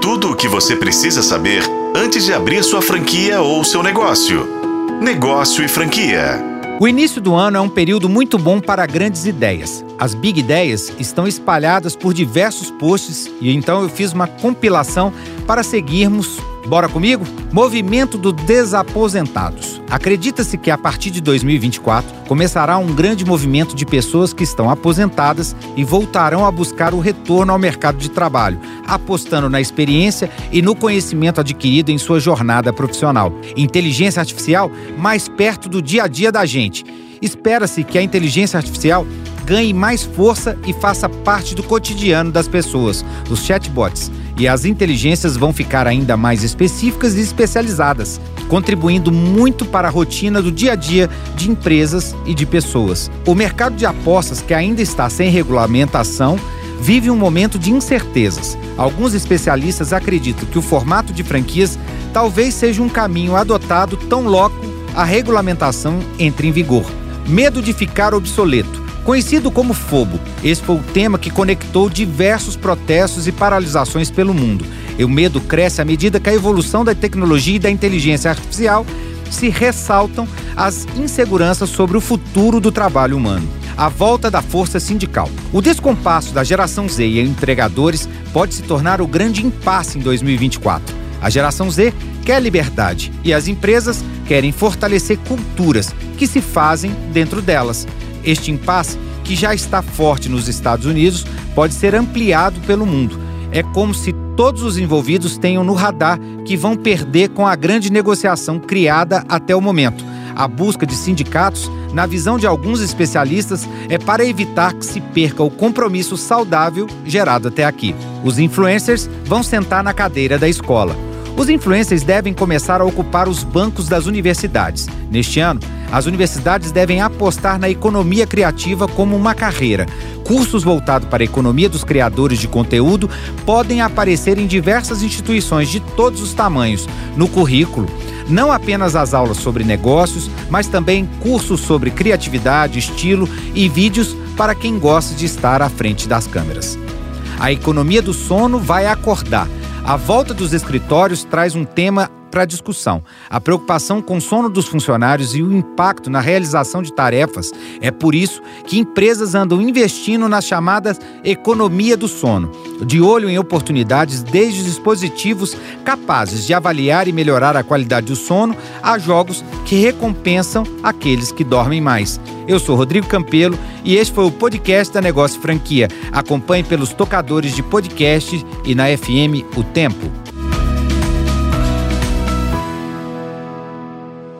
Tudo o que você precisa saber antes de abrir sua franquia ou seu negócio. Negócio e franquia. O início do ano é um período muito bom para grandes ideias. As big ideias estão espalhadas por diversos posts e então eu fiz uma compilação para seguirmos. Bora comigo? Movimento dos desaposentados. Acredita-se que a partir de 2024 começará um grande movimento de pessoas que estão aposentadas e voltarão a buscar o retorno ao mercado de trabalho, apostando na experiência e no conhecimento adquirido em sua jornada profissional. Inteligência artificial mais perto do dia a dia da gente. Espera-se que a inteligência artificial ganhe mais força e faça parte do cotidiano das pessoas, os chatbots. E as inteligências vão ficar ainda mais específicas e especializadas, contribuindo muito para a rotina do dia a dia de empresas e de pessoas. O mercado de apostas, que ainda está sem regulamentação, vive um momento de incertezas. Alguns especialistas acreditam que o formato de franquias talvez seja um caminho adotado tão logo a regulamentação entre em vigor. Medo de ficar obsoleto. Conhecido como FOBO, esse foi o tema que conectou diversos protestos e paralisações pelo mundo. E o medo cresce à medida que a evolução da tecnologia e da inteligência artificial se ressaltam as inseguranças sobre o futuro do trabalho humano. A volta da força sindical. O descompasso da geração Z e empregadores pode se tornar o grande impasse em 2024. A geração Z quer liberdade e as empresas querem fortalecer culturas que se fazem dentro delas. Este impasse, que já está forte nos Estados Unidos, pode ser ampliado pelo mundo. É como se todos os envolvidos tenham no radar que vão perder com a grande negociação criada até o momento. A busca de sindicatos, na visão de alguns especialistas, é para evitar que se perca o compromisso saudável gerado até aqui. Os influencers vão sentar na cadeira da escola. Os influencers devem começar a ocupar os bancos das universidades. Neste ano, as universidades devem apostar na economia criativa como uma carreira. Cursos voltados para a economia dos criadores de conteúdo podem aparecer em diversas instituições de todos os tamanhos no currículo. Não apenas as aulas sobre negócios, mas também cursos sobre criatividade, estilo e vídeos para quem gosta de estar à frente das câmeras. A economia do sono vai acordar. A volta dos escritórios traz um tema para discussão. A preocupação com o sono dos funcionários e o impacto na realização de tarefas é por isso que empresas andam investindo na chamada economia do sono, de olho em oportunidades desde dispositivos capazes de avaliar e melhorar a qualidade do sono a jogos que recompensam aqueles que dormem mais. Eu sou Rodrigo Campelo e este foi o podcast da Negócio Franquia. Acompanhe pelos tocadores de podcast e na FM O Tempo.